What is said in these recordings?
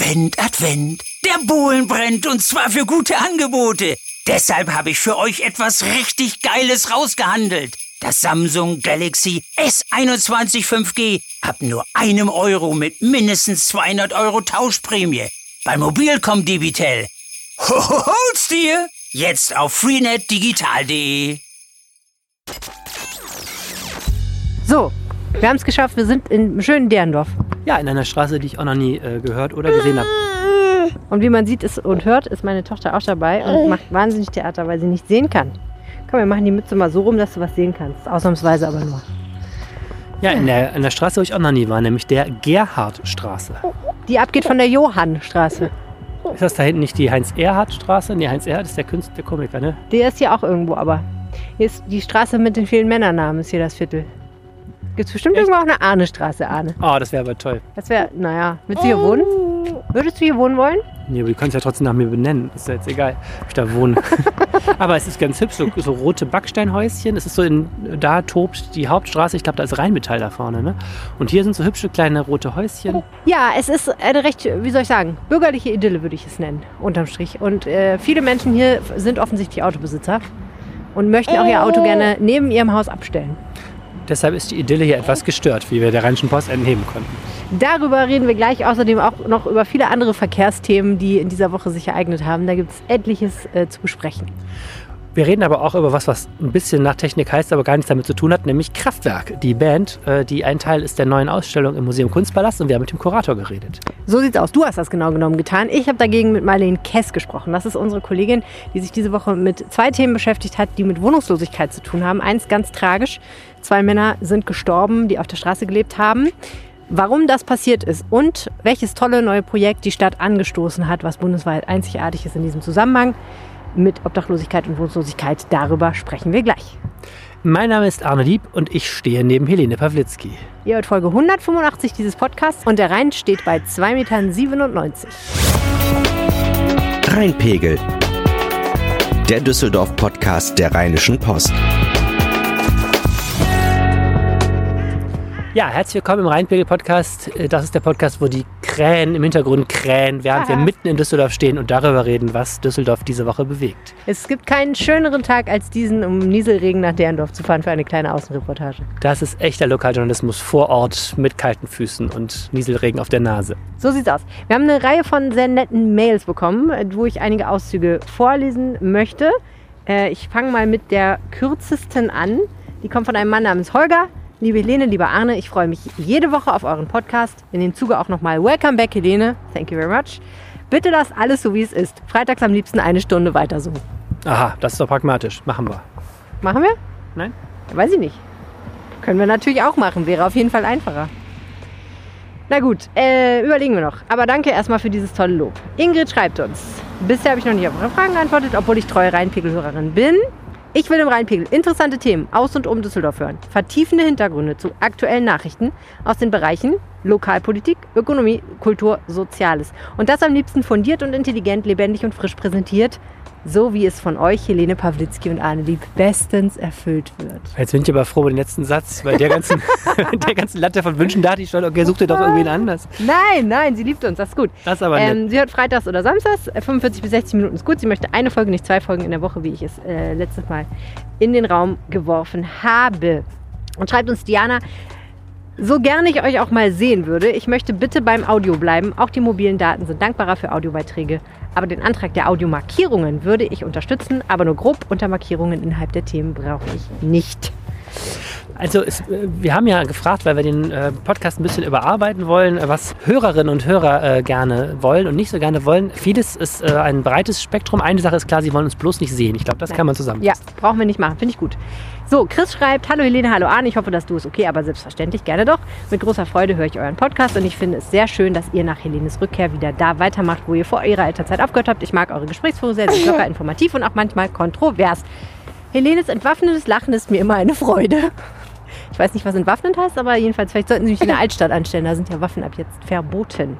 Advent, Advent. Der Bohlen brennt und zwar für gute Angebote. Deshalb habe ich für euch etwas richtig Geiles rausgehandelt. Das Samsung Galaxy S21 5G ab nur einem Euro mit mindestens 200 Euro Tauschprämie. Bei Mobilcom Debitel. Hol's dir! Jetzt auf freenetdigital.de. So, wir haben es geschafft. Wir sind in schönen Derndorf. Ja, in einer Straße, die ich auch noch nie äh, gehört oder gesehen habe. Und wie man sieht ist, und hört, ist meine Tochter auch dabei und macht wahnsinnig Theater, weil sie nicht sehen kann. Komm, wir machen die Mütze mal so rum, dass du was sehen kannst. Ausnahmsweise aber nur. Ja, in der, in der Straße, wo ich auch noch nie war, nämlich der Gerhardstraße. Die abgeht von der Johannstraße. Ist das da hinten nicht die Heinz-Erhardt-Straße? Nee, Heinz Erhardt ist der Künstler, der Komiker, ne? Der ist hier auch irgendwo, aber hier ist die Straße mit den vielen Männernamen, ist hier das Viertel. Gibt es bestimmt Echt? irgendwo auch eine Ahne-Straße, Ahne. Oh, das wäre aber toll. Das wäre, naja, willst du hier wohnen? Würdest du hier wohnen wollen? Nee, aber die können es ja trotzdem nach mir benennen. Ist ja jetzt egal, ob ich da wohne. aber es ist ganz hübsch, so, so rote Backsteinhäuschen. Es ist so in, da tobt die Hauptstraße. Ich glaube, da ist Rheinmetall da vorne, ne? Und hier sind so hübsche kleine rote Häuschen. Ja, es ist eine recht, wie soll ich sagen, bürgerliche Idylle würde ich es nennen, unterm Strich. Und äh, viele Menschen hier sind offensichtlich Autobesitzer und möchten auch ihr Auto gerne neben ihrem Haus abstellen. Deshalb ist die Idylle hier etwas gestört, wie wir der Rheinischen Post entnehmen konnten. Darüber reden wir gleich außerdem auch noch über viele andere Verkehrsthemen, die in dieser Woche sich ereignet haben. Da gibt es etliches äh, zu besprechen. Wir reden aber auch über was, was ein bisschen nach Technik heißt, aber gar nichts damit zu tun hat, nämlich Kraftwerk. Die Band, äh, die ein Teil ist der neuen Ausstellung im Museum Kunstpalast und wir haben mit dem Kurator geredet. So sieht's aus. Du hast das genau genommen getan. Ich habe dagegen mit Marlene Kess gesprochen. Das ist unsere Kollegin, die sich diese Woche mit zwei Themen beschäftigt hat, die mit Wohnungslosigkeit zu tun haben. Eins ganz tragisch. Zwei Männer sind gestorben, die auf der Straße gelebt haben. Warum das passiert ist und welches tolle neue Projekt die Stadt angestoßen hat, was bundesweit einzigartig ist in diesem Zusammenhang mit Obdachlosigkeit und Wohnungslosigkeit, darüber sprechen wir gleich. Mein Name ist Arne Lieb und ich stehe neben Helene Pawlitzki. Ihr hört Folge 185 dieses Podcasts und der Rhein steht bei 2,97 Metern. Rheinpegel. Der Düsseldorf-Podcast der Rheinischen Post. Ja, herzlich willkommen im Rheinpegel-Podcast. Das ist der Podcast, wo die Krähen im Hintergrund krähen, während wir Aha. mitten in Düsseldorf stehen und darüber reden, was Düsseldorf diese Woche bewegt. Es gibt keinen schöneren Tag als diesen, um Nieselregen nach Derndorf zu fahren für eine kleine Außenreportage. Das ist echter Lokaljournalismus vor Ort mit kalten Füßen und Nieselregen auf der Nase. So sieht's aus. Wir haben eine Reihe von sehr netten Mails bekommen, wo ich einige Auszüge vorlesen möchte. Äh, Ich fange mal mit der kürzesten an. Die kommt von einem Mann namens Holger. Liebe Helene, lieber Arne, ich freue mich jede Woche auf euren Podcast. In dem Zuge auch nochmal Welcome back, Helene. Thank you very much. Bitte lasst alles so, wie es ist. Freitags am liebsten eine Stunde weiter so. Aha, das ist doch pragmatisch. Machen wir. Machen wir? Nein? Weiß ich nicht. Können wir natürlich auch machen. Wäre auf jeden Fall einfacher. Na gut, äh, überlegen wir noch. Aber danke erstmal für dieses tolle Lob. Ingrid schreibt uns. Bisher habe ich noch nicht auf eure Fragen geantwortet, obwohl ich treue Rheinpegel-Hörerin bin. Ich will im Rheinpegel interessante Themen aus und um Düsseldorf hören. Vertiefende Hintergründe zu aktuellen Nachrichten aus den Bereichen Lokalpolitik, Ökonomie, Kultur, Soziales. Und das am liebsten fundiert und intelligent, lebendig und frisch präsentiert, so wie es von euch, Helene Pawlitzki und Arne Lieb, bestens erfüllt wird. Jetzt bin ich aber froh über den letzten Satz, weil der ganzen, der ganzen Latte von Wünschen dachte ich schon, okay, such dir doch irgendwen anders. Nein, nein, sie liebt uns, das ist gut. Das aber nett. Ähm, sie hört freitags oder samstags, äh, 45 bis 60 Minuten ist gut. Sie möchte eine Folge, nicht zwei Folgen in der Woche, wie ich es äh, letztes Mal in den Raum geworfen habe. Und schreibt uns Diana, so gerne ich euch auch mal sehen würde, ich möchte bitte beim Audio bleiben. Auch die mobilen Daten sind dankbarer für Audiobeiträge. Aber den Antrag der Audiomarkierungen würde ich unterstützen, aber nur grob unter Markierungen innerhalb der Themen brauche ich nicht. Also es, äh, wir haben ja gefragt, weil wir den äh, Podcast ein bisschen überarbeiten wollen, was Hörerinnen und Hörer äh, gerne wollen und nicht so gerne wollen. Vieles ist äh, ein breites Spektrum. Eine Sache ist klar, sie wollen uns bloß nicht sehen. Ich glaube, das kann man zusammen. Ja, brauchen wir nicht machen, finde ich gut. So, Chris schreibt, hallo Helene, hallo Arne, ich hoffe, dass du es okay, aber selbstverständlich gerne doch. Mit großer Freude höre ich euren Podcast und ich finde es sehr schön, dass ihr nach Helenes Rückkehr wieder da weitermacht, wo ihr vor ihrer Elternzeit aufgehört habt. Ich mag eure Gesprächsführung sehr, sehr locker, informativ und auch manchmal kontrovers. Helenes entwaffnendes Lachen ist mir immer eine Freude. Ich weiß nicht, was entwaffnend heißt, aber jedenfalls, vielleicht sollten Sie mich in der Altstadt anstellen, da sind ja Waffen ab jetzt verboten.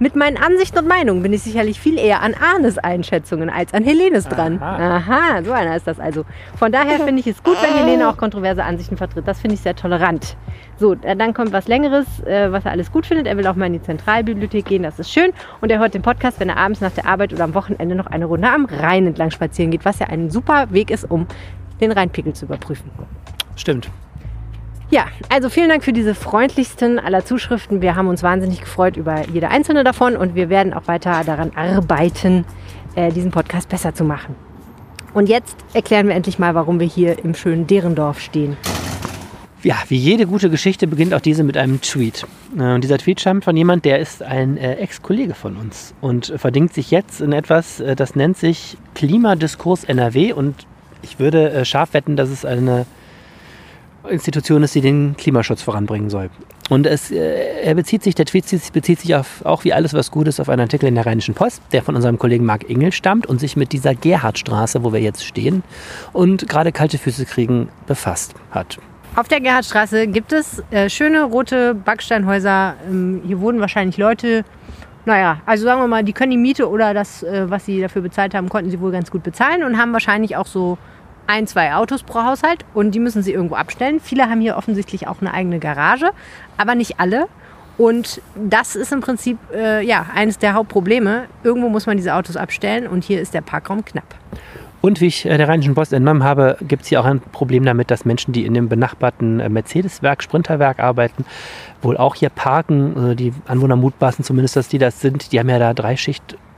Mit meinen Ansichten und Meinungen bin ich sicherlich viel eher an Arnes Einschätzungen als an Helenes dran. Aha. Aha, so einer ist das also. Von daher finde ich es gut, wenn Helene auch kontroverse Ansichten vertritt. Das finde ich sehr tolerant. So, äh, dann kommt was Längeres, äh, was er alles gut findet. Er will auch mal in die Zentralbibliothek gehen, das ist schön. Und er hört den Podcast, wenn er abends nach der Arbeit oder am Wochenende noch eine Runde am Rhein entlang spazieren geht, was ja ein super Weg ist, um den Rheinpegel zu überprüfen. Stimmt. Ja, also vielen Dank für diese freundlichsten aller Zuschriften. Wir haben uns wahnsinnig gefreut über jede einzelne davon und wir werden auch weiter daran arbeiten, äh, diesen Podcast besser zu machen. Und jetzt erklären wir endlich mal, warum wir hier im schönen Derendorf stehen. Ja, wie jede gute Geschichte beginnt auch diese mit einem Tweet. Äh, Und dieser Tweet stammt von jemand, der ist ein äh, Ex-Kollege von uns und verdingt sich jetzt in etwas, das nennt sich Klimadiskurs NRW und ich würde scharf wetten, dass es eine Institution ist, die den Klimaschutz voranbringen soll. Und es, äh, er bezieht sich, der Tweet bezieht- sich auf, auch wie alles was Gutes auf einen Artikel in der Rheinischen Post, der von unserem Kollegen Marc Ingel stammt und sich mit dieser Gerhardstraße, wo wir jetzt stehen und gerade kalte Füße kriegen, befasst hat. Auf der Gerhardstraße gibt es äh, schöne rote Backsteinhäuser. Ähm, hier wohnen wahrscheinlich Leute, naja, also sagen wir mal, die können die Miete oder das, äh, was sie dafür bezahlt haben, konnten sie wohl ganz gut bezahlen und haben wahrscheinlich auch so ein, zwei Autos pro Haushalt und die müssen sie irgendwo abstellen. Viele haben hier offensichtlich auch eine eigene Garage, aber nicht alle. Und das ist im Prinzip äh, ja, eines der Hauptprobleme. Irgendwo muss man diese Autos abstellen und hier ist der Parkraum knapp. Und wie ich äh, der Rheinischen Post entnommen habe, gibt es hier auch ein Problem damit, dass Menschen, die in dem benachbarten äh, Mercedes-Werk, Sprinterwerk arbeiten, wohl auch hier parken. Äh, Die Anwohner mutmaßen zumindest, dass die das sind. Die haben ja da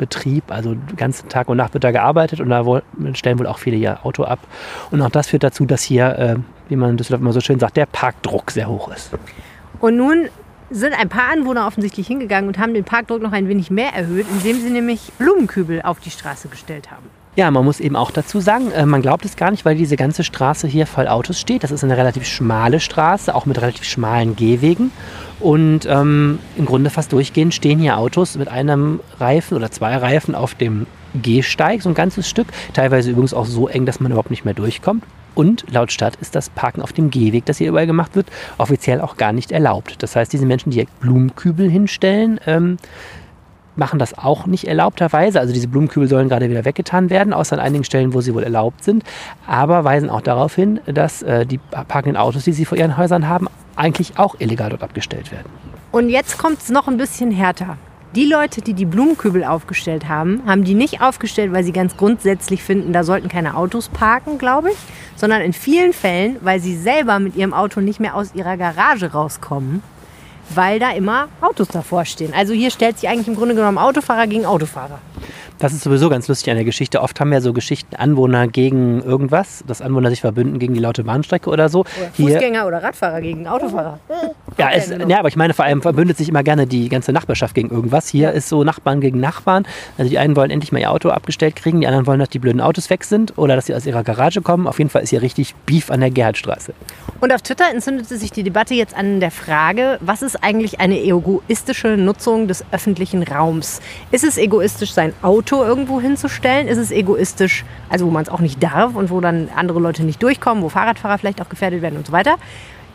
Dreischichtbetrieb, also den ganzen Tag und Nachmittag gearbeitet und da stellen wohl auch viele ihr Auto ab. Und auch das führt dazu, dass hier, äh, wie man Düsseldorf immer so schön sagt, der Parkdruck sehr hoch ist. Und nun sind ein paar Anwohner offensichtlich hingegangen und haben den Parkdruck noch ein wenig mehr erhöht, indem sie nämlich Blumenkübel auf die Straße gestellt haben. Ja, man muss eben auch dazu sagen, äh, man glaubt es gar nicht, weil diese ganze Straße hier voll Autos steht. Das ist eine relativ schmale Straße, auch mit relativ schmalen Gehwegen. Und ähm, im Grunde fast durchgehend stehen hier Autos mit einem Reifen oder zwei Reifen auf dem Gehsteig, so ein ganzes Stück. Teilweise übrigens auch so eng, dass man überhaupt nicht mehr durchkommt. Und laut Stadt ist das Parken auf dem Gehweg, das hier überall gemacht wird, offiziell auch gar nicht erlaubt. Das heißt, diese Menschen, die Blumenkübel hinstellen, ähm, machen das auch nicht erlaubterweise. Also diese Blumenkübel sollen gerade wieder weggetan werden, außer an einigen Stellen, wo sie wohl erlaubt sind. Aber weisen auch darauf hin, dass äh, die parkenden Autos, die sie vor ihren Häusern haben, eigentlich auch illegal dort abgestellt werden. Und jetzt kommt es noch ein bisschen härter. Die Leute, die die Blumenkübel aufgestellt haben, haben die nicht aufgestellt, weil sie ganz grundsätzlich finden, da sollten keine Autos parken, glaube ich, sondern in vielen Fällen, weil sie selber mit ihrem Auto nicht mehr aus ihrer Garage rauskommen, weil da immer Autos davor stehen. Also hier stellt sich eigentlich im Grunde genommen Autofahrer gegen Autofahrer. Das ist sowieso ganz lustig an der Geschichte. Oft haben ja so Geschichten Anwohner gegen irgendwas, dass Anwohner sich verbünden gegen die laute Bahnstrecke oder so. Oder Hier, Fußgänger oder Radfahrer gegen Autofahrer. ja, es, ja, aber ich meine vor allem verbündet sich immer gerne die ganze Nachbarschaft gegen irgendwas. Hier ist so Nachbarn gegen Nachbarn. Also die einen wollen endlich mal ihr Auto abgestellt kriegen, die anderen wollen, dass die blöden Autos weg sind oder dass sie aus ihrer Garage kommen. Auf jeden Fall ist hier richtig Beef an der Gerhardstraße. Und auf Twitter entzündete sich die Debatte jetzt an der Frage, was ist eigentlich eine egoistische Nutzung des öffentlichen Raums? Ist es egoistisch, sein Auto irgendwo hinzustellen? Ist es egoistisch, also wo man es auch nicht darf und wo dann andere Leute nicht durchkommen, wo Fahrradfahrer vielleicht auch gefährdet werden und so weiter?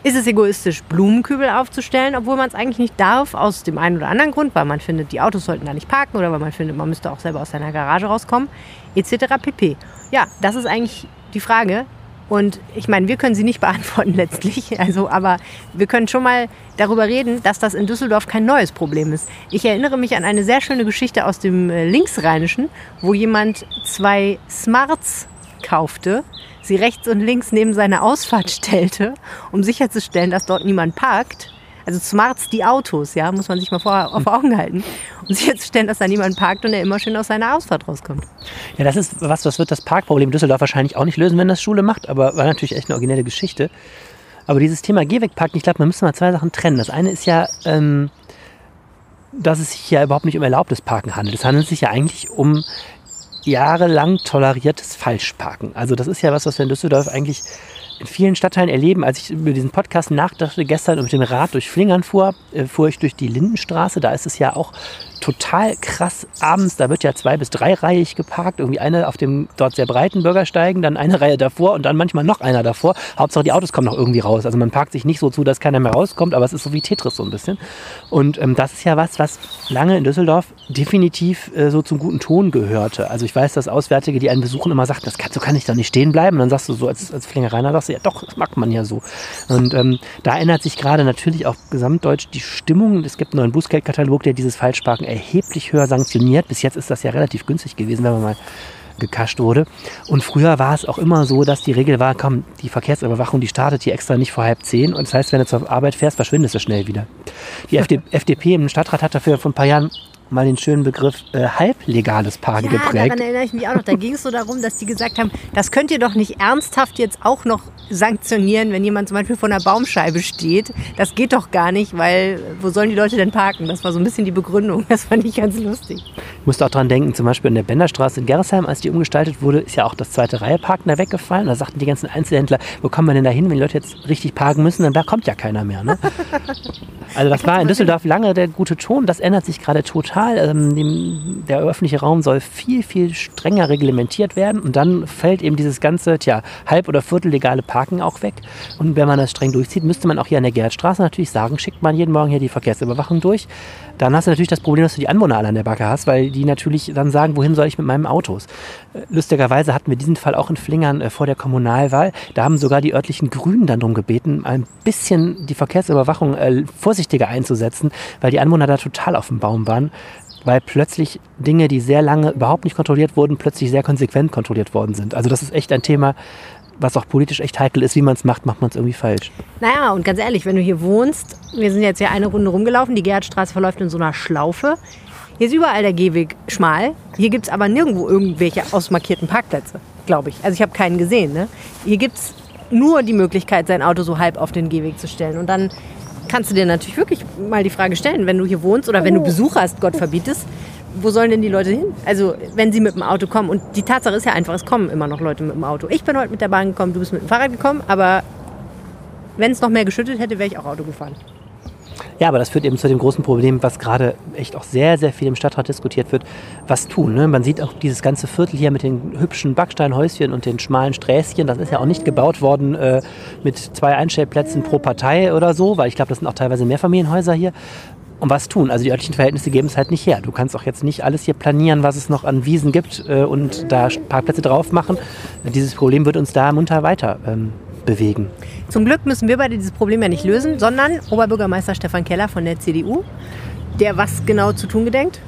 Ist es egoistisch, Blumenkübel aufzustellen, obwohl man es eigentlich nicht darf, aus dem einen oder anderen Grund, weil man findet, die Autos sollten da nicht parken oder weil man findet, man müsste auch selber aus seiner Garage rauskommen, etc. pp. Ja, das ist eigentlich die Frage. Und ich meine, wir können sie nicht beantworten letztlich, also, aber wir können schon mal darüber reden, dass das in Düsseldorf kein neues Problem ist. Ich erinnere mich an eine sehr schöne Geschichte aus dem äh, Linksrheinischen, wo jemand zwei Smarts kaufte, sie rechts und links neben seine Ausfahrt stellte, um sicherzustellen, dass dort niemand parkt. Also Smarts, die Autos, ja, muss man sich mal vor, vor Augen halten. Um sicherzustellen, dass da niemand parkt und er immer schön aus seiner Ausfahrt rauskommt. Ja, das ist was, das wird das Parkproblem Düsseldorf wahrscheinlich auch nicht lösen, wenn das Schule macht, aber war natürlich echt eine originelle Geschichte. Aber dieses Thema Gehwegparken, ich glaube, man müsste mal zwei Sachen trennen. Das eine ist ja, ähm, dass es sich ja überhaupt nicht um erlaubtes Parken handelt. Es handelt sich ja eigentlich um jahrelang toleriertes Falschparken. Also das ist ja was, was wir in Düsseldorf eigentlich in vielen Stadtteilen erleben. Als ich über diesen Podcast nachdachte gestern und mit dem Rad durch Flingern fuhr, äh, fuhr ich durch die Lindenstraße. Da ist es ja auch total krass abends, da wird ja zwei- bis dreireihig geparkt, irgendwie eine auf dem dort sehr breiten Bürgersteigen, dann eine Reihe davor und dann manchmal noch einer davor. Hauptsache die Autos kommen noch irgendwie raus. Also man parkt sich nicht so zu, dass keiner mehr rauskommt, aber es ist so wie Tetris so ein bisschen. Und ähm, das ist ja was, was lange in Düsseldorf definitiv äh, so zum guten Ton gehörte. Also ich weiß, dass Auswärtige, die einen besuchen, immer sagen, das kann, so kann ich da nicht stehen bleiben. Und dann sagst du so als, als Flingereiner, sagst du, ja doch, das mag man ja so. Und ähm, da ändert sich gerade natürlich auch gesamtdeutsch die Stimmung. Es gibt einen neuen Bußgeldkatalog, der dieses Falschparken erheblich höher sanktioniert. Bis jetzt ist das ja relativ günstig gewesen, wenn man mal gekascht wurde. Und früher war es auch immer so, dass die Regel war, komm, die Verkehrsüberwachung, die startet hier extra nicht vor halb zehn. Und das heißt, wenn du zur Arbeit fährst, verschwindest du schnell wieder. Die FD FDP im Stadtrat hat dafür vor ein paar Jahren mal den schönen Begriff äh, halblegales Parken Ja, geprägt. daran erinnere ich mich auch noch. Da ging es so darum, dass die gesagt haben, das könnt ihr doch nicht ernsthaft jetzt auch noch sanktionieren, wenn jemand zum Beispiel vor einer Baumscheibe steht. Das geht doch gar nicht, weil wo sollen die Leute denn parken? Das war so ein bisschen die Begründung. Das fand ich ganz lustig. Ich musste auch dran denken, zum Beispiel in der Benderstraße in Gerresheim, als die umgestaltet wurde, ist ja auch das zweite Reihe Parken da weggefallen. Da sagten die ganzen Einzelhändler, wo kommen wir denn da hin, wenn die Leute jetzt richtig parken müssen, dann da kommt ja keiner mehr. Ne? Also das war in Düsseldorf lange der gute Ton, das ändert sich gerade total. Ähm, der öffentliche Raum soll viel, viel strenger reglementiert werden und dann fällt eben dieses ganze, tja, halb- oder viertellegale Parken auch weg. Und wenn man das streng durchzieht, müsste man auch hier an der Gerhardstraße natürlich sagen, schickt man jeden Morgen hier die Verkehrsüberwachung durch. Dann hast du natürlich das Problem, dass du die Anwohner alle an der Backe hast, weil die natürlich dann sagen, wohin soll ich mit meinem Autos? Äh, Lustigerweise hatten wir diesen Fall auch in Flingern äh, vor der Kommunalwahl. Da haben sogar die örtlichen Grünen dann darum gebeten, ein bisschen die Verkehrsüberwachung äh, vorsichtiger einzusetzen, weil die Anwohner da total auf dem Baum waren. Weil plötzlich Dinge, die sehr lange überhaupt nicht kontrolliert wurden, plötzlich sehr konsequent kontrolliert worden sind. Also das ist echt ein Thema, was auch politisch echt heikel ist. Wie man es macht, macht man es irgendwie falsch. Naja, und ganz ehrlich, wenn du hier wohnst, wir sind jetzt ja eine Runde rumgelaufen, die Gerhardstraße verläuft in so einer Schlaufe. Hier ist überall der Gehweg schmal. Hier gibt es aber nirgendwo irgendwelche ausmarkierten Parkplätze, glaube ich. Also ich habe keinen gesehen. Ne? Hier gibt es nur die Möglichkeit, sein Auto so halb auf den Gehweg zu stellen. Und dann kannst du dir natürlich wirklich mal die Frage stellen, wenn du hier wohnst oder wenn du Besuch hast, Gott verbietest, wo sollen denn die Leute hin? Also wenn sie mit dem Auto kommen. Und die Tatsache ist ja einfach, es kommen immer noch Leute mit dem Auto. Ich bin heute mit der Bahn gekommen, du bist mit dem Fahrrad gekommen, aber wenn es noch mehr geschüttet hätte, wäre ich auch Auto gefahren. Ja, aber das führt eben zu dem großen Problem, was gerade echt auch sehr, sehr viel im Stadtrat diskutiert wird. Was tun? Ne? Man sieht auch dieses ganze Viertel hier mit den hübschen Backsteinhäuschen und den schmalen Sträßchen. Das ist ja auch nicht gebaut worden äh, mit zwei Einstellplätzen pro Partei oder so, weil ich glaube, das sind auch teilweise Mehrfamilienhäuser hier. Und was tun? Also die örtlichen Verhältnisse geben es halt nicht her. Du kannst auch jetzt nicht alles hier planieren, was es noch an Wiesen gibt äh, und da Parkplätze drauf machen. Dieses Problem wird uns da munter weiter ähm, bewegen. Zum Glück müssen wir beide dieses Problem ja nicht lösen, sondern Oberbürgermeister Stefan Keller von der CDU, der was genau zu tun gedenkt.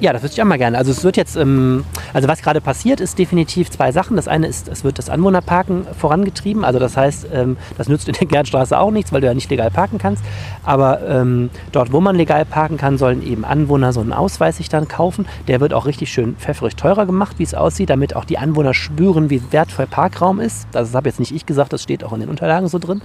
Ja, das wüsste ich auch mal gerne. Also es wird jetzt, ähm, also was gerade passiert, ist definitiv zwei Sachen. Das eine ist, es wird das Anwohnerparken vorangetrieben. Also das heißt, ähm, das nützt in der Gernstraße auch nichts, weil du ja nicht legal parken kannst. Aber ähm, dort, wo man legal parken kann, sollen eben Anwohner so einen Ausweis sich dann kaufen. Der wird auch richtig schön pfefferig teurer gemacht, wie es aussieht, damit auch die Anwohner spüren, wie wertvoll Parkraum ist. Das habe jetzt nicht ich gesagt, das steht auch in den Unterlagen so drin.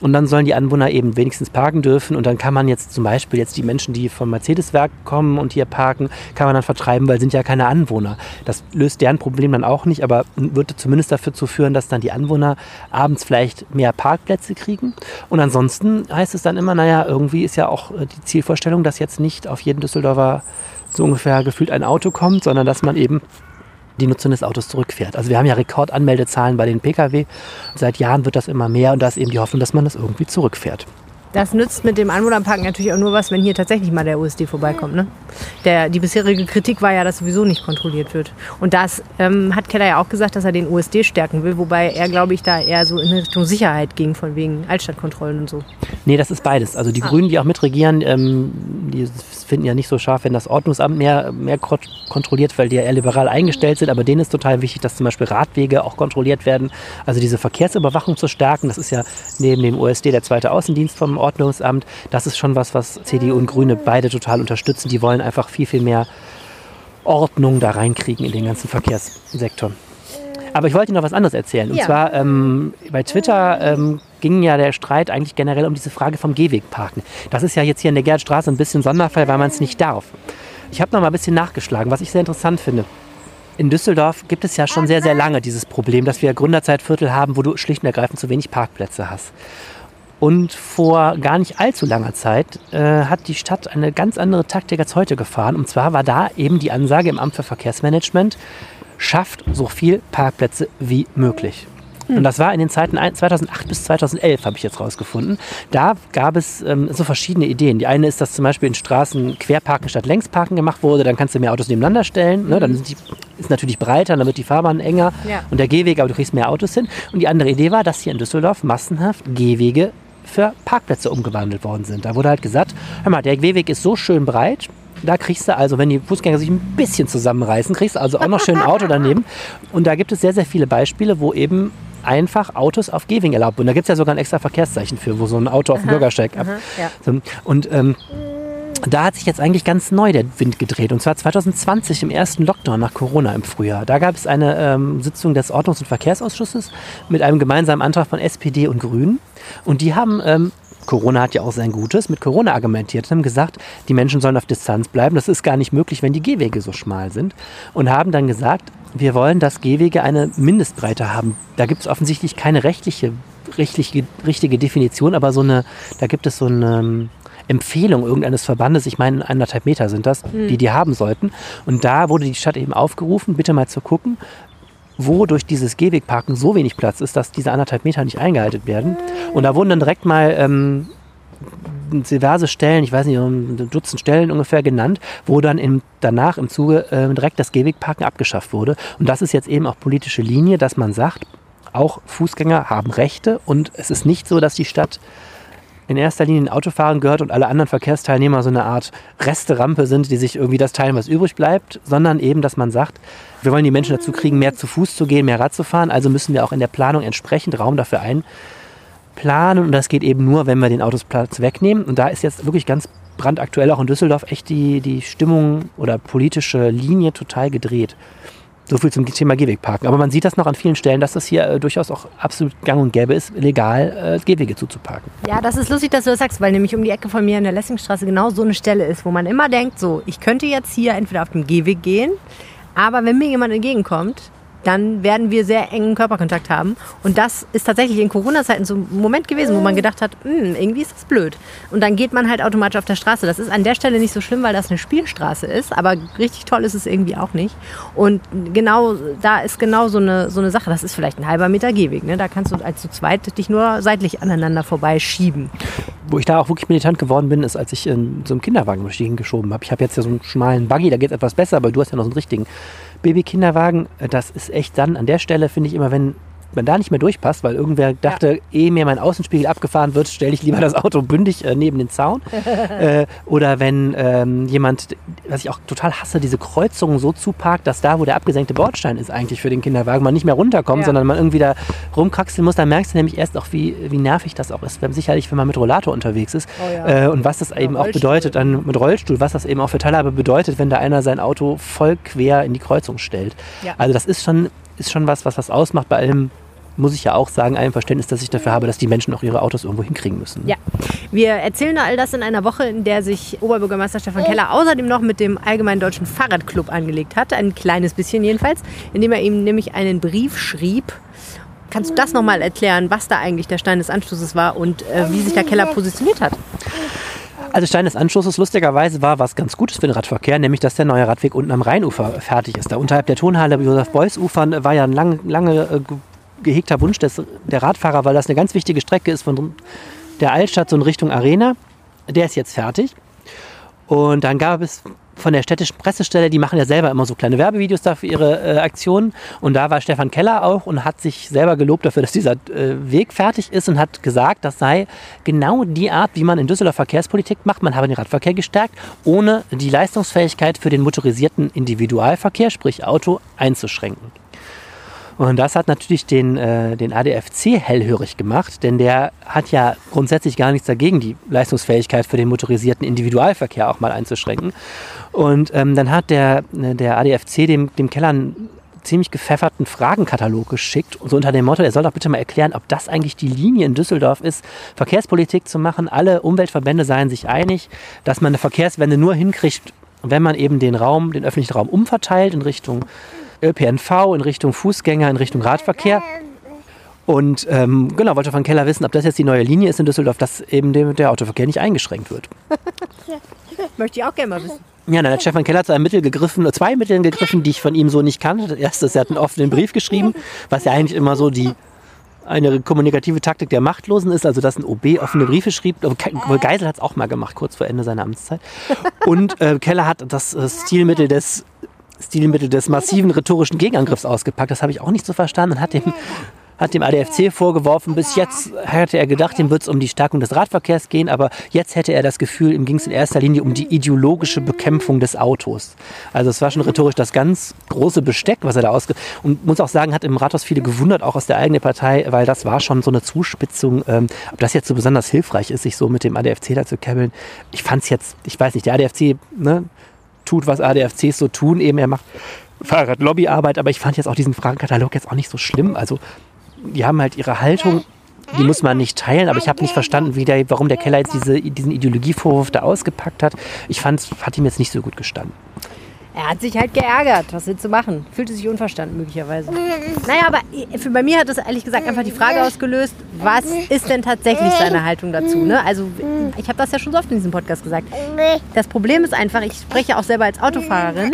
Und dann sollen die Anwohner eben wenigstens parken dürfen. Und dann kann man jetzt zum Beispiel jetzt die Menschen, die vom Mercedes-Werk kommen und hier parken, kann man dann vertreiben, weil sind ja keine Anwohner. Das löst deren Problem dann auch nicht, aber würde zumindest dafür zu führen, dass dann die Anwohner abends vielleicht mehr Parkplätze kriegen. Und ansonsten heißt es dann immer, naja, irgendwie ist ja auch äh, die Zielvorstellung, dass jetzt nicht auf jeden Düsseldorfer so ungefähr gefühlt ein Auto kommt, sondern dass man eben die Nutzung des Autos zurückfährt. Also wir haben ja Rekordanmeldezahlen bei den Pkw. Seit Jahren wird das immer mehr und da ist eben die Hoffnung, dass man das irgendwie zurückfährt. Das nützt mit dem Anwohnerparken natürlich auch nur was, wenn hier tatsächlich mal der USD vorbeikommt. Ne? Der, die bisherige Kritik war ja, dass sowieso nicht kontrolliert wird. Und das ähm, hat Keller ja auch gesagt, dass er den USD stärken will, wobei er, glaube ich, da eher so in Richtung Sicherheit ging, von wegen Altstadtkontrollen und so. Nee, das ist beides. Also die Grünen, die auch mitregieren, ähm, die finden ja nicht so scharf, wenn das Ordnungsamt mehr, mehr kontrolliert, weil die ja eher liberal eingestellt sind. Aber denen ist total wichtig, dass zum Beispiel Radwege auch kontrolliert werden. Also diese Verkehrsüberwachung zu stärken, das ist ja neben dem USD der zweite Außendienst vom Ordnungsamt. Das ist schon was, was CDU und Grüne beide total unterstützen. Die wollen einfach viel, viel mehr Ordnung da reinkriegen in den ganzen Verkehrssektor. Aber ich wollte noch was anderes erzählen. Und Ja. zwar ähm, bei Twitter ähm, ging ja der Streit eigentlich generell um diese Frage vom Gehwegparken. Das ist ja jetzt hier in der Gerhardstraße ein bisschen Sonderfall, weil man es nicht darf. Ich habe noch mal ein bisschen nachgeschlagen, was ich sehr interessant finde. In Düsseldorf gibt es ja schon sehr, sehr lange dieses Problem, dass wir Gründerzeitviertel haben, wo du schlicht und ergreifend zu wenig Parkplätze hast. Und vor gar nicht allzu langer Zeit äh, hat die Stadt eine ganz andere Taktik als heute gefahren. Und zwar war da eben die Ansage im Amt für Verkehrsmanagement, schafft so viel Parkplätze wie möglich. Und das war in den Zeiten 2008 bis 2011, habe ich jetzt rausgefunden. Da gab es ähm, so verschiedene Ideen. Die eine ist, dass zum Beispiel in Straßen Querparken statt Längsparken gemacht wurde. Dann kannst du mehr Autos nebeneinander stellen. Ne? Dann sind die, ist natürlich breiter, dann wird die Fahrbahn enger Ja. und der Gehweg, aber du kriegst mehr Autos hin. Und die andere Idee war, dass hier in Düsseldorf massenhaft Gehwege für Parkplätze umgewandelt worden sind. Da wurde halt gesagt, hör mal, der Gehweg ist so schön breit, da kriegst du also, wenn die Fußgänger sich ein bisschen zusammenreißen, kriegst du also auch noch schön ein Auto daneben. Und da gibt es sehr, sehr viele Beispiele, wo eben einfach Autos auf Gehwegen erlaubt wurden. Da gibt es ja sogar ein extra Verkehrszeichen für, wo so ein Auto auf dem Bürgersteig ab. ja. Und ähm, da hat sich jetzt eigentlich ganz neu der Wind gedreht. Und zwar 2020 im ersten Lockdown nach Corona im Frühjahr. Da gab es eine ähm, Sitzung des Ordnungs- und Verkehrsausschusses mit einem gemeinsamen Antrag von SPD und Grünen. Und die haben, ähm, Corona hat ja auch sein Gutes, mit Corona argumentiert haben gesagt, die Menschen sollen auf Distanz bleiben. Das ist gar nicht möglich, wenn die Gehwege so schmal sind. Und haben dann gesagt, wir wollen, dass Gehwege eine Mindestbreite haben. Da gibt es offensichtlich keine rechtliche, rechtliche, richtige Definition, aber so eine, da gibt es so eine ähm, Empfehlung irgendeines Verbandes, ich meine eineinhalb Meter sind das, die die haben sollten. Und da wurde die Stadt eben aufgerufen, bitte mal zu gucken, wo durch dieses Gehwegparken so wenig Platz ist, dass diese anderthalb Meter nicht eingehalten werden. Und da wurden dann direkt mal ähm, diverse Stellen, ich weiß nicht, ein Dutzend Stellen ungefähr genannt, wo dann im, danach im Zuge äh, direkt das Gehwegparken abgeschafft wurde. Und das ist jetzt eben auch politische Linie, dass man sagt, auch Fußgänger haben Rechte und es ist nicht so, dass die Stadt in erster Linie den Autofahrern gehört und alle anderen Verkehrsteilnehmer so eine Art Resterampe sind, die sich irgendwie das teilen, was übrig bleibt, sondern eben, dass man sagt, wir wollen die Menschen dazu kriegen, mehr zu Fuß zu gehen, mehr Rad zu fahren, also müssen wir auch in der Planung entsprechend Raum dafür einplanen und das geht eben nur, wenn wir den Autos Platz wegnehmen und da ist jetzt wirklich ganz brandaktuell auch in Düsseldorf echt die, die Stimmung oder politische Linie total gedreht. So viel zum Thema Gehwegparken. Aber man sieht das noch an vielen Stellen, dass das hier äh, durchaus auch absolut gang und gäbe ist, legal äh, Gehwege zuzuparken. Ja, das ist lustig, dass du das sagst, weil nämlich um die Ecke von mir in der Lessingstraße genau so eine Stelle ist, wo man immer denkt, so, ich könnte jetzt hier entweder auf dem Gehweg gehen, aber wenn mir jemand entgegenkommt, dann werden wir sehr engen Körperkontakt haben. Und das ist tatsächlich in Corona-Zeiten so ein Moment gewesen, wo man gedacht hat, "Hm, irgendwie ist das blöd. Und dann geht man halt automatisch auf der Straße. Das ist an der Stelle nicht so schlimm, weil das eine Spielstraße ist, aber richtig toll ist es irgendwie auch nicht. Und genau da ist genau so eine, so eine Sache. Das ist vielleicht ein halber Meter Gehweg. Ne? Da kannst du als zu zweit dich nur seitlich aneinander vorbeischieben. Wo ich da auch wirklich militant geworden bin, ist, als ich in so einem Kinderwagen durch die Gegend geschoben habe. Ich habe jetzt ja so einen schmalen Buggy, da geht es etwas besser, aber du hast ja noch so einen richtigen Baby-Kinderwagen. Äh, Das ist echt dann an der Stelle, finde ich immer, wenn man da nicht mehr durchpasst, weil irgendwer dachte, ehe mir mein Außenspiegel abgefahren wird, stelle ich lieber das Auto bündig äh, neben den Zaun. äh, oder wenn ähm, jemand, was ich auch total hasse, diese Kreuzungen so zuparkt, dass da, wo der abgesenkte Bordstein ist eigentlich für den Kinderwagen, man nicht mehr runterkommt, Ja. sondern man irgendwie da rumkraxeln muss, dann merkst du nämlich erst auch, wie, wie nervig das auch ist. Wenn- Sicherlich, wenn man mit Rollator unterwegs ist. Oh ja. äh, und was das eben auch Rollstuhl. bedeutet, dann mit Rollstuhl, was das eben auch für Teilhabe bedeutet, wenn da einer sein Auto voll quer in die Kreuzung stellt. Ja. Also das ist schon, ist schon was, was was ausmacht bei allem, muss ich ja auch sagen, allem Verständnis, das ich dafür habe, dass die Menschen auch ihre Autos irgendwo hinkriegen müssen. Ja, wir erzählen all das in einer Woche, in der sich Oberbürgermeister Stefan Keller außerdem noch mit dem Allgemeinen Deutschen Fahrradclub angelegt hat. Ein kleines bisschen jedenfalls, indem er ihm nämlich einen Brief schrieb. Kannst du das nochmal erklären, was da eigentlich der Stein des Anstoßes war und äh, wie sich der Keller positioniert hat? Also Stein des Anschlusses lustigerweise war was ganz Gutes für den Radverkehr, nämlich dass der neue Radweg unten am Rheinufer fertig ist. Da unterhalb der Tonhalle Josef-Beuys-Ufern war ja ein lang, lange äh, ge- gehegter Wunsch des, der Radfahrer, weil das eine ganz wichtige Strecke ist von der Altstadt so in Richtung Arena. Der ist jetzt fertig. Und dann gab es von der städtischen Pressestelle, die machen ja selber immer so kleine Werbevideos da für ihre äh, Aktionen. Und da war Stefan Keller auch und hat sich selber gelobt dafür, dass dieser äh, Weg fertig ist und hat gesagt, das sei genau die Art, wie man in Düsseldorf Verkehrspolitik macht. Man habe den Radverkehr gestärkt, ohne die Leistungsfähigkeit für den motorisierten Individualverkehr, sprich Auto, einzuschränken. Und das hat natürlich den, äh, den ADFC hellhörig gemacht, denn der hat ja grundsätzlich gar nichts dagegen, die Leistungsfähigkeit für den motorisierten Individualverkehr auch mal einzuschränken. Und ähm, dann hat der, äh, der ADFC dem, dem Keller einen ziemlich gepfefferten Fragenkatalog geschickt, so unter dem Motto, er soll doch bitte mal erklären, ob das eigentlich die Linie in Düsseldorf ist, Verkehrspolitik zu machen. Alle Umweltverbände seien sich einig, dass man eine Verkehrswende nur hinkriegt, wenn man eben den Raum, den öffentlichen Raum umverteilt in Richtung ÖPNV, in Richtung Fußgänger, in Richtung Radverkehr. Und ähm, genau, wollte von Keller wissen, ob das jetzt die neue Linie ist in Düsseldorf, dass eben der, der Autoverkehr nicht eingeschränkt wird. Möchte ich auch gerne mal wissen. Ja, dann hat Stefan Keller zu einem Mittel gegriffen, zwei Mitteln gegriffen, die ich von ihm so nicht kannte. Das erste ist, er hat einen offenen Brief geschrieben, was ja eigentlich immer so die eine kommunikative Taktik der Machtlosen ist, also dass ein OB offene Briefe schrieb. Geisel hat es auch mal gemacht, kurz vor Ende seiner Amtszeit. Und äh, Keller hat das äh, Stilmittel des Stilmittel des massiven rhetorischen Gegenangriffs ausgepackt. Das habe ich auch nicht so verstanden und hat dem hat dem ADFC vorgeworfen, bis jetzt hätte er gedacht, ihm wird es um die Stärkung des Radverkehrs gehen, aber jetzt hätte er das Gefühl, ihm ging es in erster Linie um die ideologische Bekämpfung des Autos. Also es war schon rhetorisch das ganz große Besteck, was er da ausge... Und muss auch sagen, hat im Rathaus viele gewundert, auch aus der eigenen Partei, weil das war schon so eine Zuspitzung. Ähm, ob das jetzt so besonders hilfreich ist, sich so mit dem ADFC da zu käbbeln. Ich fand es jetzt, ich weiß nicht, der ADFC ne, tut, was ADFCs so tun, eben er macht Fahrradlobbyarbeit, aber ich fand jetzt auch diesen Fragenkatalog jetzt auch nicht so schlimm. Also die haben halt ihre Haltung, die muss man nicht teilen, aber ich habe nicht verstanden, wie der, warum der Keller jetzt diese, diesen Ideologievorwurf da ausgepackt hat. Ich fand, es hat ihm jetzt nicht so gut gestanden. Er hat sich halt geärgert. Was willst du machen? Fühlte sich unverstanden möglicherweise. Naja, aber für, bei mir hat das ehrlich gesagt einfach die Frage ausgelöst, was ist denn tatsächlich seine Haltung dazu? Ne? Also ich habe das ja schon so oft in diesem Podcast gesagt. Das Problem ist einfach, ich spreche auch selber als Autofahrerin.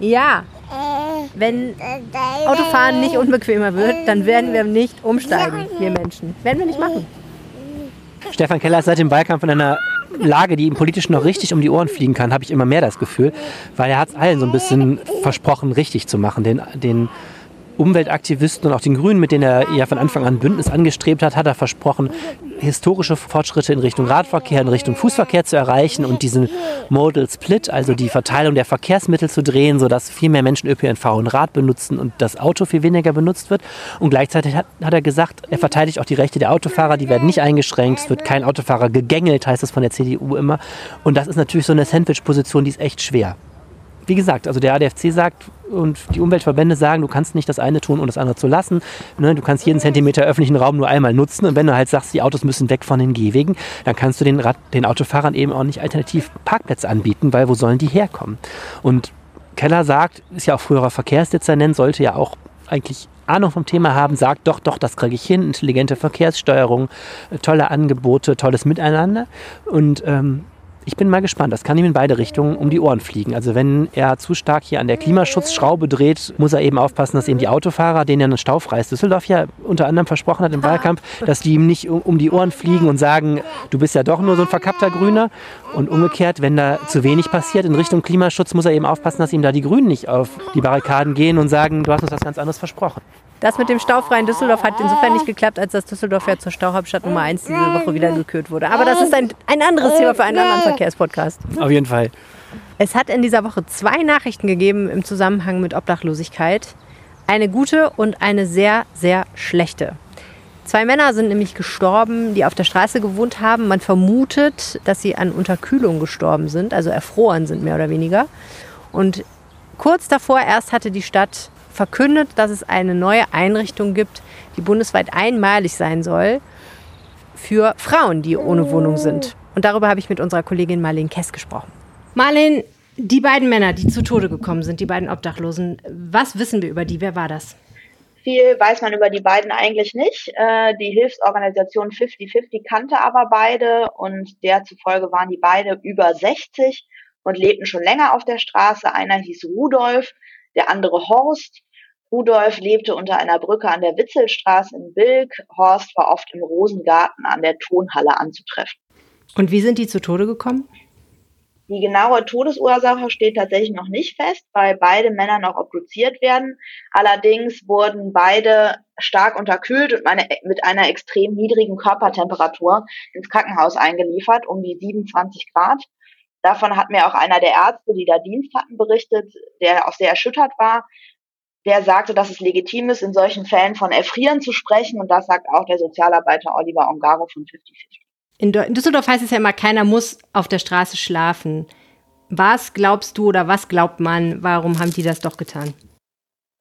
Ja, wenn Autofahren nicht unbequemer wird, dann werden wir nicht umsteigen, wir Menschen. Werden wir nicht machen. Stefan Keller ist seit dem Wahlkampf in einer Lage, die ihm politisch noch richtig um die Ohren fliegen kann, habe ich immer mehr das Gefühl, weil er hat es allen so ein bisschen versprochen, richtig zu machen. Den, den Umweltaktivisten und auch den Grünen, mit denen er ja von Anfang an Bündnis angestrebt hat, hat er versprochen, historische Fortschritte in Richtung Radverkehr, in Richtung Fußverkehr zu erreichen und diesen Modal Split, also die Verteilung der Verkehrsmittel zu drehen, sodass viel mehr Menschen ÖPNV und Rad benutzen und das Auto viel weniger benutzt wird. Und gleichzeitig hat, hat er gesagt, er verteidigt auch die Rechte der Autofahrer, die werden nicht eingeschränkt, es wird kein Autofahrer gegängelt, heißt es von der CDU immer. Und das ist natürlich so eine Sandwich-Position, die ist echt schwer wie gesagt, also der ADFC sagt und die Umweltverbände sagen, du kannst nicht das eine tun und das andere zu lassen. Ne, du kannst jeden Zentimeter öffentlichen Raum nur einmal nutzen. Und wenn du halt sagst, die Autos müssen weg von den Gehwegen, dann kannst du den, Rad, den Autofahrern eben auch nicht alternativ Parkplätze anbieten, weil wo sollen die herkommen? Und Keller sagt, ist ja auch früherer Verkehrsdezernent, sollte ja auch eigentlich Ahnung vom Thema haben, sagt doch, doch, das kriege ich hin, intelligente Verkehrssteuerung, tolle Angebote, tolles Miteinander. Und ähm, ich bin mal gespannt. Das kann ihm in beide Richtungen um die Ohren fliegen. Also wenn er zu stark hier an der Klimaschutzschraube dreht, muss er eben aufpassen, dass eben die Autofahrer, denen er ein staufreies Düsseldorf ja unter anderem versprochen hat im Wahlkampf, dass die ihm nicht um die Ohren fliegen und sagen, du bist ja doch nur so ein verkappter Grüner. Und umgekehrt, wenn da zu wenig passiert in Richtung Klimaschutz, muss er eben aufpassen, dass ihm da die Grünen nicht auf die Barrikaden gehen und sagen, du hast uns was ganz anderes versprochen. Das mit dem staufreien Düsseldorf hat insofern nicht geklappt, als dass Düsseldorf ja zur Stauhauptstadt Nummer 1 diese Woche wieder gekürt wurde. Aber das ist ein, ein anderes Thema für einen anderen Verkehrspodcast. Auf jeden Fall. Es hat in dieser Woche zwei Nachrichten gegeben im Zusammenhang mit Obdachlosigkeit. Eine gute und eine sehr, sehr schlechte. Zwei Männer sind nämlich gestorben, die auf der Straße gewohnt haben. Man vermutet, dass sie an Unterkühlung gestorben sind, also erfroren sind mehr oder weniger. Und kurz davor erst hatte die Stadt verkündet, dass es eine neue Einrichtung gibt, die bundesweit einmalig sein soll für Frauen, die ohne Wohnung sind. Und darüber habe ich mit unserer Kollegin Marlene Kess gesprochen. Marlene, die beiden Männer, die zu Tode gekommen sind, die beiden Obdachlosen, was wissen wir über die? Wer war das? Viel weiß man über die beiden eigentlich nicht. Äh, die Hilfsorganisation 50-50 kannte aber beide und der zufolge waren die beide über 60 und lebten schon länger auf der Straße. Einer hieß Rudolf, der andere Horst. Rudolf lebte unter einer Brücke an der Witzelstraße in Bilk. Horst war oft im Rosengarten an der Tonhalle anzutreffen. Und wie sind die zu Tode gekommen? Die genaue Todesursache steht tatsächlich noch nicht fest, weil beide Männer noch obduziert werden. Allerdings wurden beide stark unterkühlt und mit einer extrem niedrigen Körpertemperatur ins Krankenhaus eingeliefert, um die 27 Grad. Davon hat mir auch einer der Ärzte, die da Dienst hatten, berichtet, der auch sehr erschüttert war. Der sagte, dass es legitim ist, in solchen Fällen von Erfrieren zu sprechen. Und das sagt auch der Sozialarbeiter Oliver Ongaro von 5050. In Düsseldorf heißt es ja immer, keiner muss auf der Straße schlafen. Was glaubst du oder was glaubt man, warum haben die das doch getan?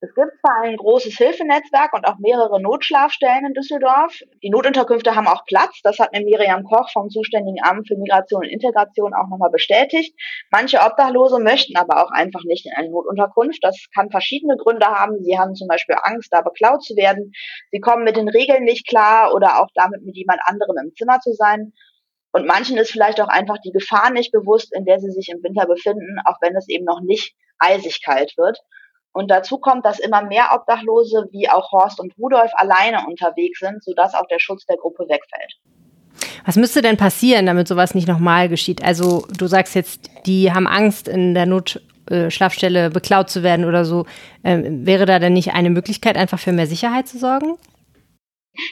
Es gibt zwar ein großes Hilfenetzwerk und auch mehrere Notschlafstellen in Düsseldorf. Die Notunterkünfte haben auch Platz. Das hat mir Miriam Koch vom zuständigen Amt für Migration und Integration auch nochmal bestätigt. Manche Obdachlose möchten aber auch einfach nicht in eine Notunterkunft. Das kann verschiedene Gründe haben. Sie haben zum Beispiel Angst, da beklaut zu werden. Sie kommen mit den Regeln nicht klar oder auch damit mit jemand anderem im Zimmer zu sein. Und manchen ist vielleicht auch einfach die Gefahr nicht bewusst, in der sie sich im Winter befinden, auch wenn es eben noch nicht eisig kalt wird. Und dazu kommt, dass immer mehr Obdachlose wie auch Horst und Rudolf alleine unterwegs sind, sodass auch der Schutz der Gruppe wegfällt. Was müsste denn passieren, damit sowas nicht nochmal geschieht? Also du sagst jetzt, die haben Angst, in der Notschlafstelle beklaut zu werden oder so. Ähm, wäre da denn nicht eine Möglichkeit, einfach für mehr Sicherheit zu sorgen?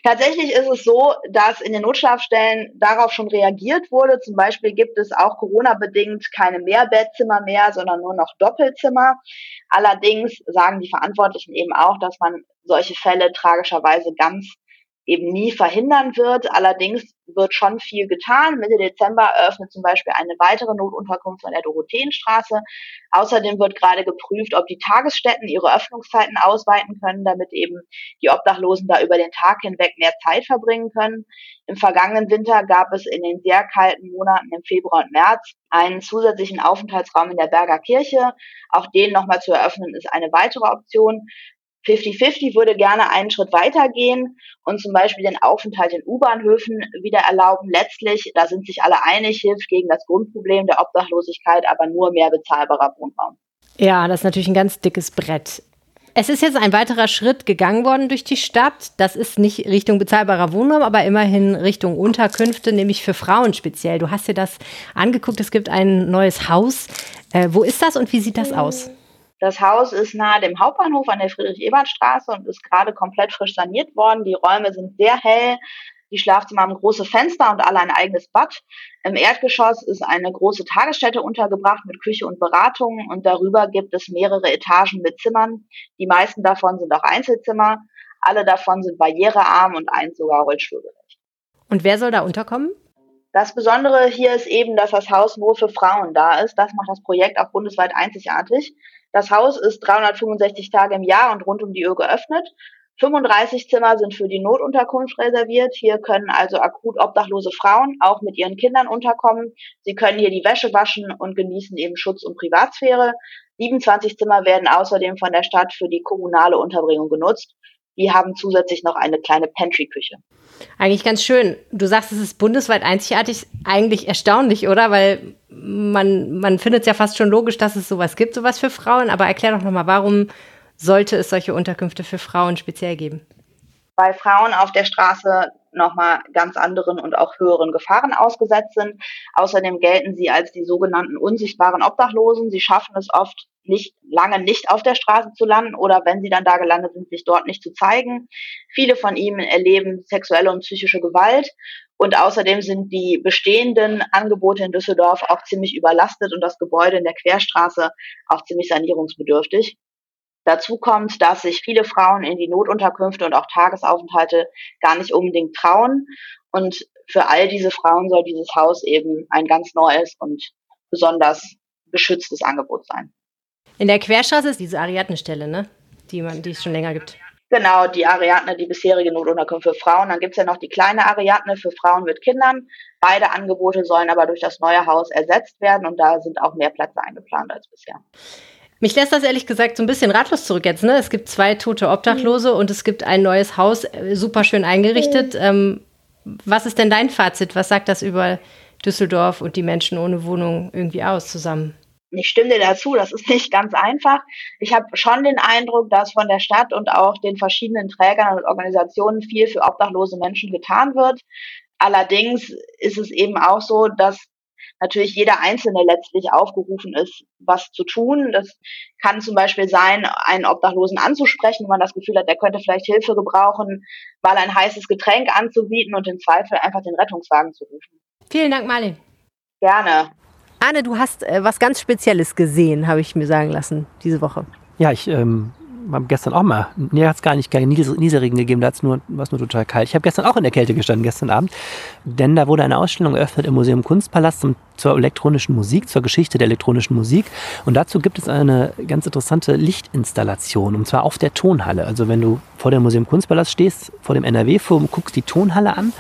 Tatsächlich ist es so, dass in den Notschlafstellen darauf schon reagiert wurde. Zum Beispiel gibt es auch Corona-bedingt keine Mehrbettzimmer mehr, sondern nur noch Doppelzimmer. Allerdings sagen die Verantwortlichen eben auch, dass man solche Fälle tragischerweise ganz eben nie verhindern wird. Allerdings wird schon viel getan. Mitte Dezember eröffnet zum Beispiel eine weitere Notunterkunft an der Dorotheenstraße. Außerdem wird gerade geprüft, ob die Tagesstätten ihre Öffnungszeiten ausweiten können, damit eben die Obdachlosen da über den Tag hinweg mehr Zeit verbringen können. Im vergangenen Winter gab es in den sehr kalten Monaten im Februar und März einen zusätzlichen Aufenthaltsraum in der Berger Kirche. Auch den nochmal zu eröffnen ist eine weitere Option. 50-50 würde gerne einen Schritt weitergehen und zum Beispiel den Aufenthalt in U-Bahnhöfen wieder erlauben. Letztlich, da sind sich alle einig, hilft gegen das Grundproblem der Obdachlosigkeit aber nur mehr bezahlbarer Wohnraum. Ja, das ist natürlich ein ganz dickes Brett. Es ist jetzt ein weiterer Schritt gegangen worden durch die Stadt. Das ist nicht Richtung bezahlbarer Wohnraum, aber immerhin Richtung Unterkünfte, nämlich für Frauen speziell. Du hast dir das angeguckt. Es gibt ein neues Haus. Äh, wo ist das und wie sieht das aus? Das Haus ist nahe dem Hauptbahnhof an der Friedrich-Ebert-Straße und ist gerade komplett frisch saniert worden. Die Räume sind sehr hell. Die Schlafzimmer haben große Fenster und alle ein eigenes Bad. Im Erdgeschoss ist eine große Tagesstätte untergebracht mit Küche und Beratung und darüber gibt es mehrere Etagen mit Zimmern. Die meisten davon sind auch Einzelzimmer. Alle davon sind barrierearm und eins sogar rollstuhlgerecht. Und wer soll da unterkommen? Das Besondere hier ist eben, dass das Haus nur für Frauen da ist. Das macht das Projekt auch bundesweit einzigartig. Das Haus ist 365 Tage im Jahr und rund um die Uhr geöffnet. 35 Zimmer sind für die Notunterkunft reserviert. Hier können also akut obdachlose Frauen auch mit ihren Kindern unterkommen. Sie können hier die Wäsche waschen und genießen eben Schutz und Privatsphäre. 27 Zimmer werden außerdem von der Stadt für die kommunale Unterbringung genutzt. Die haben zusätzlich noch eine kleine Pantry-Küche. Eigentlich ganz schön. Du sagst, es ist bundesweit einzigartig. Eigentlich erstaunlich, oder? Weil man, man findet es ja fast schon logisch, dass es sowas gibt, sowas für Frauen. Aber erklär doch nochmal, warum sollte es solche Unterkünfte für Frauen speziell geben? Weil Frauen auf der Straße nochmal ganz anderen und auch höheren Gefahren ausgesetzt sind. Außerdem gelten sie als die sogenannten unsichtbaren Obdachlosen. Sie schaffen es oft nicht lange nicht auf der Straße zu landen oder wenn sie dann da gelandet sind, sich dort nicht zu zeigen. Viele von ihnen erleben sexuelle und psychische Gewalt und außerdem sind die bestehenden Angebote in Düsseldorf auch ziemlich überlastet und das Gebäude in der Querstraße auch ziemlich sanierungsbedürftig. Dazu kommt, dass sich viele Frauen in die Notunterkünfte und auch Tagesaufenthalte gar nicht unbedingt trauen. Und für all diese Frauen soll dieses Haus eben ein ganz neues und besonders geschütztes Angebot sein. In der Querstraße ist diese Ariadne-Stelle, ne? Die, man, die es schon länger gibt. Genau, die Ariadne, die bisherige Notunterkunft für Frauen. Dann gibt's ja noch die kleine Ariadne für Frauen mit Kindern. Beide Angebote sollen aber durch das neue Haus ersetzt werden und da sind auch mehr Plätze eingeplant als bisher. Mich lässt das ehrlich gesagt so ein bisschen ratlos zurück jetzt. Ne? Es gibt zwei tote Obdachlose mhm. und es gibt ein neues Haus, äh, super schön eingerichtet. Mhm. Ähm, was ist denn dein Fazit? Was sagt das über Düsseldorf und die Menschen ohne Wohnung irgendwie aus zusammen? Ich stimme dir dazu, das ist nicht ganz einfach. Ich habe schon den Eindruck, dass von der Stadt und auch den verschiedenen Trägern und Organisationen viel für obdachlose Menschen getan wird. Allerdings ist es eben auch so, dass natürlich jeder Einzelne letztlich aufgerufen ist, was zu tun. Das kann zum Beispiel sein, einen Obdachlosen anzusprechen, wenn man das Gefühl hat, der könnte vielleicht Hilfe gebrauchen, mal ein heißes Getränk anzubieten und im Zweifel einfach den Rettungswagen zu rufen. Vielen Dank, Marlin. Gerne. Arne, du hast äh, was ganz Spezielles gesehen, habe ich mir sagen lassen, diese Woche. Ja, ich ähm, habe gestern auch mal, nee, hat es gar nicht gar Nieselregen gegeben, da nur, war es nur total kalt. Ich habe gestern auch in der Kälte gestanden, gestern Abend, denn da wurde eine Ausstellung eröffnet im Museum Kunstpalast zum, zur elektronischen Musik, zur Geschichte der elektronischen Musik. Und dazu gibt es eine ganz interessante Lichtinstallation, und zwar auf der Tonhalle. Also wenn du vor dem Museum Kunstpalast stehst, vor dem NRW-Forum, guckst die Tonhalle an.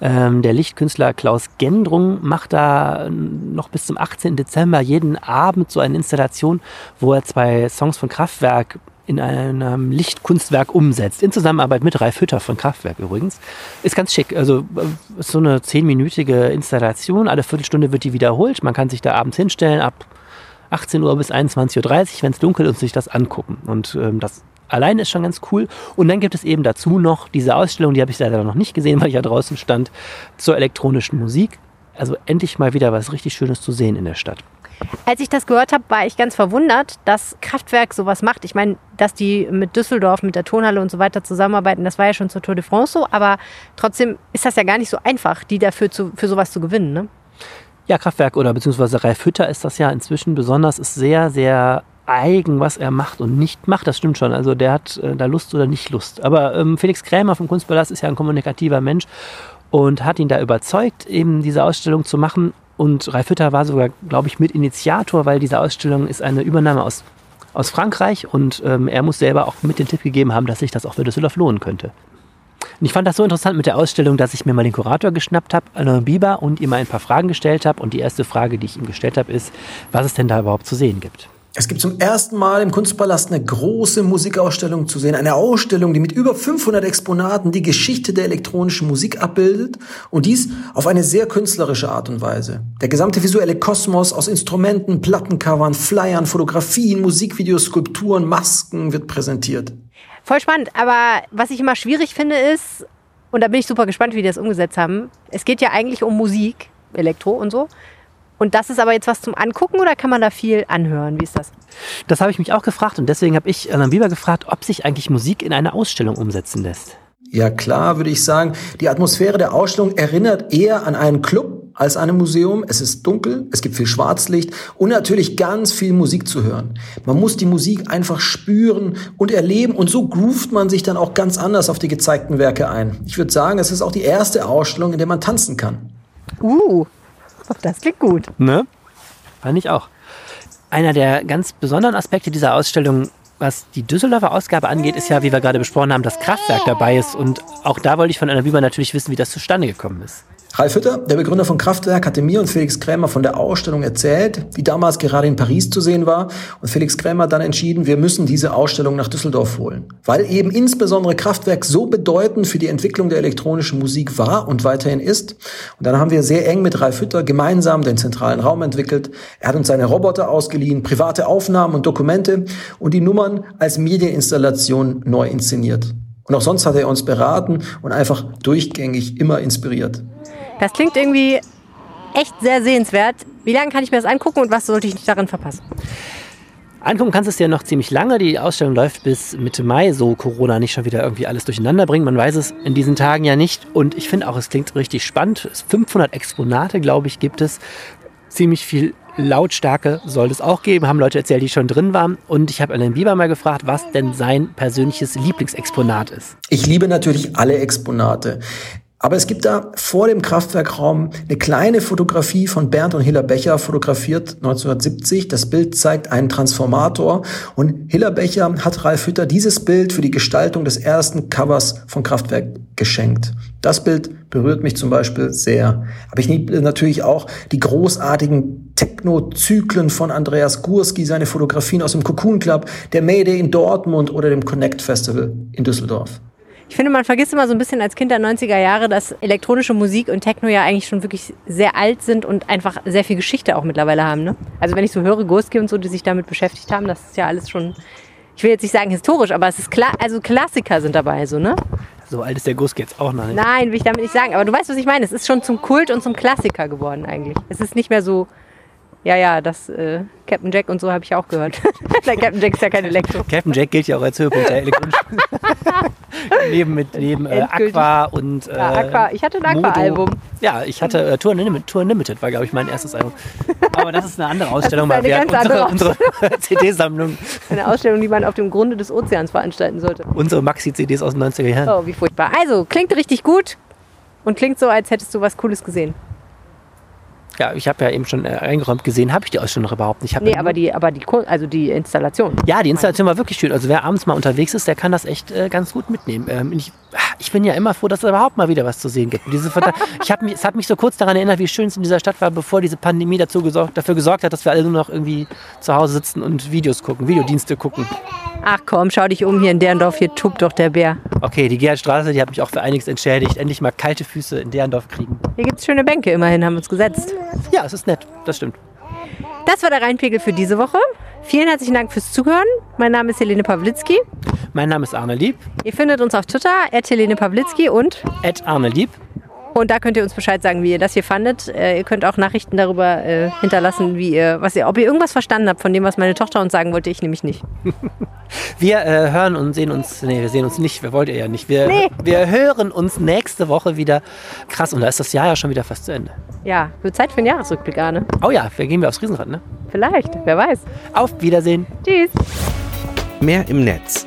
Ähm, der Lichtkünstler Klaus Gendrung macht da noch bis zum 18. Dezember jeden Abend so eine Installation, wo er zwei Songs von Kraftwerk in einem Lichtkunstwerk umsetzt. In Zusammenarbeit mit Ralf Hütter von Kraftwerk übrigens. Ist ganz schick. Also äh, so eine zehnminütige Installation. Alle Viertelstunde wird die wiederholt. Man kann sich da abends hinstellen ab 18 Uhr bis 21.30 Uhr, wenn es dunkel ist, und sich das angucken. Und ähm, das allein ist schon ganz cool. Und dann gibt es eben dazu noch diese Ausstellung, die habe ich leider noch nicht gesehen, weil ich ja draußen stand, zur elektronischen Musik. Also endlich mal wieder was richtig Schönes zu sehen in der Stadt. Als ich das gehört habe, war ich ganz verwundert, dass Kraftwerk sowas macht. Ich meine, dass die mit Düsseldorf, mit der Tonhalle und so weiter zusammenarbeiten, das war ja schon zur Tour de France so, aber trotzdem ist das ja gar nicht so einfach, die dafür zu, für sowas zu gewinnen. Ne? Ja, Kraftwerk oder beziehungsweise Ralf Hütter ist das ja inzwischen besonders, ist sehr, sehr eigen, was er macht und nicht macht. Das stimmt schon. Also der hat äh, da Lust oder nicht Lust. Aber ähm, Felix Krämer vom Kunstpalast ist ja ein kommunikativer Mensch und hat ihn da überzeugt, eben diese Ausstellung zu machen. Und Ralf Hütter war sogar, glaube ich, Mitinitiator, weil diese Ausstellung ist eine Übernahme aus, aus Frankreich und ähm, er muss selber auch mit den Tipp gegeben haben, dass sich das auch für Düsseldorf lohnen könnte. Und ich fand das so interessant mit der Ausstellung, dass ich mir mal den Kurator geschnappt habe, Alain Bieber, und ihm ein paar Fragen gestellt habe. Und die erste Frage, die ich ihm gestellt habe, ist, was es denn da überhaupt zu sehen gibt. Es gibt zum ersten Mal im Kunstpalast eine große Musikausstellung zu sehen. Eine Ausstellung, die mit über 500 Exponaten die Geschichte der elektronischen Musik abbildet und dies auf eine sehr künstlerische Art und Weise. Der gesamte visuelle Kosmos aus Instrumenten, Plattencovern, Flyern, Fotografien, Musikvideos, Skulpturen, Masken wird präsentiert. Voll spannend, aber was ich immer schwierig finde ist, und da bin ich super gespannt, wie die das umgesetzt haben, es geht ja eigentlich um Musik, Elektro und so. Und das ist aber jetzt was zum Angucken oder kann man da viel anhören? Wie ist das? Das habe ich mich auch gefragt und deswegen habe ich Alan Bieber gefragt, ob sich eigentlich Musik in eine Ausstellung umsetzen lässt. Ja klar, würde ich sagen. Die Atmosphäre der Ausstellung erinnert eher an einen Club als an ein Museum. Es ist dunkel, es gibt viel Schwarzlicht und natürlich ganz viel Musik zu hören. Man muss die Musik einfach spüren und erleben und so groovt man sich dann auch ganz anders auf die gezeigten Werke ein. Ich würde sagen, es ist auch die erste Ausstellung, in der man tanzen kann. Uh, das klingt gut. Ne? Fand ich auch. Einer der ganz besonderen Aspekte dieser Ausstellung, was die Düsseldorfer Ausgabe angeht, ist ja, wie wir gerade besprochen haben, das Kraftwerk dabei ist. Und auch da wollte ich von Anna Bieber natürlich wissen, wie das zustande gekommen ist. Ralf Hütter, der Begründer von Kraftwerk, hatte mir und Felix Krämer von der Ausstellung erzählt, die damals gerade in Paris zu sehen war. Und Felix Krämer dann entschieden, wir müssen diese Ausstellung nach Düsseldorf holen. Weil eben insbesondere Kraftwerk so bedeutend für die Entwicklung der elektronischen Musik war und weiterhin ist. Und dann haben wir sehr eng mit Ralf Hütter gemeinsam den zentralen Raum entwickelt. Er hat uns seine Roboter ausgeliehen, private Aufnahmen und Dokumente und die Nummern als Medieninstallation neu inszeniert. Und auch sonst hat er uns beraten und einfach durchgängig immer inspiriert. Das klingt irgendwie echt sehr sehenswert. Wie lange kann ich mir das angucken und was sollte ich nicht darin verpassen? Angucken kannst du es ja noch ziemlich lange. Die Ausstellung läuft bis Mitte Mai, so Corona nicht schon wieder irgendwie alles durcheinander bringt. Man weiß es in diesen Tagen ja nicht. Und ich finde auch, es klingt richtig spannend. 500 Exponate, glaube ich, gibt es. Ziemlich viel Lautstärke soll es auch geben, haben Leute erzählt, die schon drin waren. Und ich habe Alain Bieber mal gefragt, was denn sein persönliches Lieblingsexponat ist. Ich liebe natürlich alle Exponate. Aber es gibt da vor dem Kraftwerkraum eine kleine Fotografie von Bernd und Hiller Becher, fotografiert 1970. Das Bild zeigt einen Transformator und Hiller Becher hat Ralf Hütter dieses Bild für die Gestaltung des ersten Covers von Kraftwerk geschenkt. Das Bild berührt mich zum Beispiel sehr. Aber ich liebe natürlich auch die großartigen Techno-Zyklen von Andreas Gurski, seine Fotografien aus dem Cocoon Club, der Mayday in Dortmund oder dem Connect Festival in Düsseldorf. Ich finde, man vergisst immer so ein bisschen als Kind der 90er Jahre, dass elektronische Musik und Techno ja eigentlich schon wirklich sehr alt sind und einfach sehr viel Geschichte auch mittlerweile haben. Ne? Also wenn ich so höre, Ghost und so, die sich damit beschäftigt haben, das ist ja alles schon, ich will jetzt nicht sagen historisch, aber es ist klar, also Klassiker sind dabei, so, ne? So alt ist der Ghost jetzt auch noch nicht. Nein, will ich damit nicht sagen. Aber du weißt, was ich meine. Es ist schon zum Kult und zum Klassiker geworden eigentlich. Es ist nicht mehr so, ja, ja, das äh, Captain Jack und so habe ich auch gehört. Captain Jack ist ja kein Elektro. Captain Jack gilt ja auch als Höhepunkt der elektronischen neben mit neben äh. Aqua und äh, Ja, Aqua. Ich hatte ein. Aqua-Album. Ja, ich hatte äh, Tour, Unlimited, Tour Unlimited war, glaube ich, mein erstes Album. Aber das ist eine andere Ausstellung, eine weil wir ganz unsere, andere unsere CD-Sammlung, Eine Ausstellung, die man auf dem Grunde des Ozeans veranstalten sollte. unsere Maxi-CDs aus den 90er Jahren. Oh, wie furchtbar. Also, klingt richtig gut und klingt so, als hättest du was Cooles gesehen. Ja, ich habe ja eben schon äh, eingeräumt gesehen, habe ich die Ausstellung noch überhaupt nicht. Nee, ja aber die, aber die, also die Installation. Ja, die Installation war wirklich schön. Also wer abends mal unterwegs ist, der kann das echt äh, ganz gut mitnehmen. Ähm, ich, ich bin ja immer froh, dass es überhaupt mal wieder was zu sehen gibt. Diese ich hab mich, es hat mich so kurz daran erinnert, wie schön es in dieser Stadt war, bevor diese Pandemie dazu gesorgt, dafür gesorgt hat, dass wir alle nur noch irgendwie zu Hause sitzen und Videos gucken, Videodienste gucken. Ach komm, schau dich um hier in Derndorf, hier tobt doch der Bär. Okay, die Gerhardstraße, die hat mich auch für einiges entschädigt. Endlich mal kalte Füße in Derndorf kriegen. Hier gibt's schöne Bänke, immerhin haben wir uns gesetzt. Ja, es ist nett, das stimmt. Das war der Rheinpegel für diese Woche. Vielen herzlichen Dank fürs Zuhören. Mein Name ist Helene Pawlitzki. Mein Name ist Arne Lieb, Ihr findet uns auf Twitter, Helene Pawlitzki und Ed Arne Lieb. Und da könnt ihr uns Bescheid sagen, wie ihr das hier fandet. Äh, ihr könnt auch Nachrichten darüber äh, hinterlassen, wie ihr, was ihr, ob ihr irgendwas verstanden habt von dem, was meine Tochter uns sagen wollte. Ich nämlich nicht. Wir äh, hören und sehen uns, nee, wir sehen uns nicht, wir wollt ihr ja nicht. Wir, Nee. wir hören uns nächste Woche wieder. Krass, und da ist das Jahr ja schon wieder fast zu Ende. Ja, wird Zeit für einen Jahresrückblick, Arne. Oh ja, wir gehen wir aufs Riesenrad, ne? Vielleicht, wer weiß. Auf Wiedersehen. Tschüss. Mehr im Netz.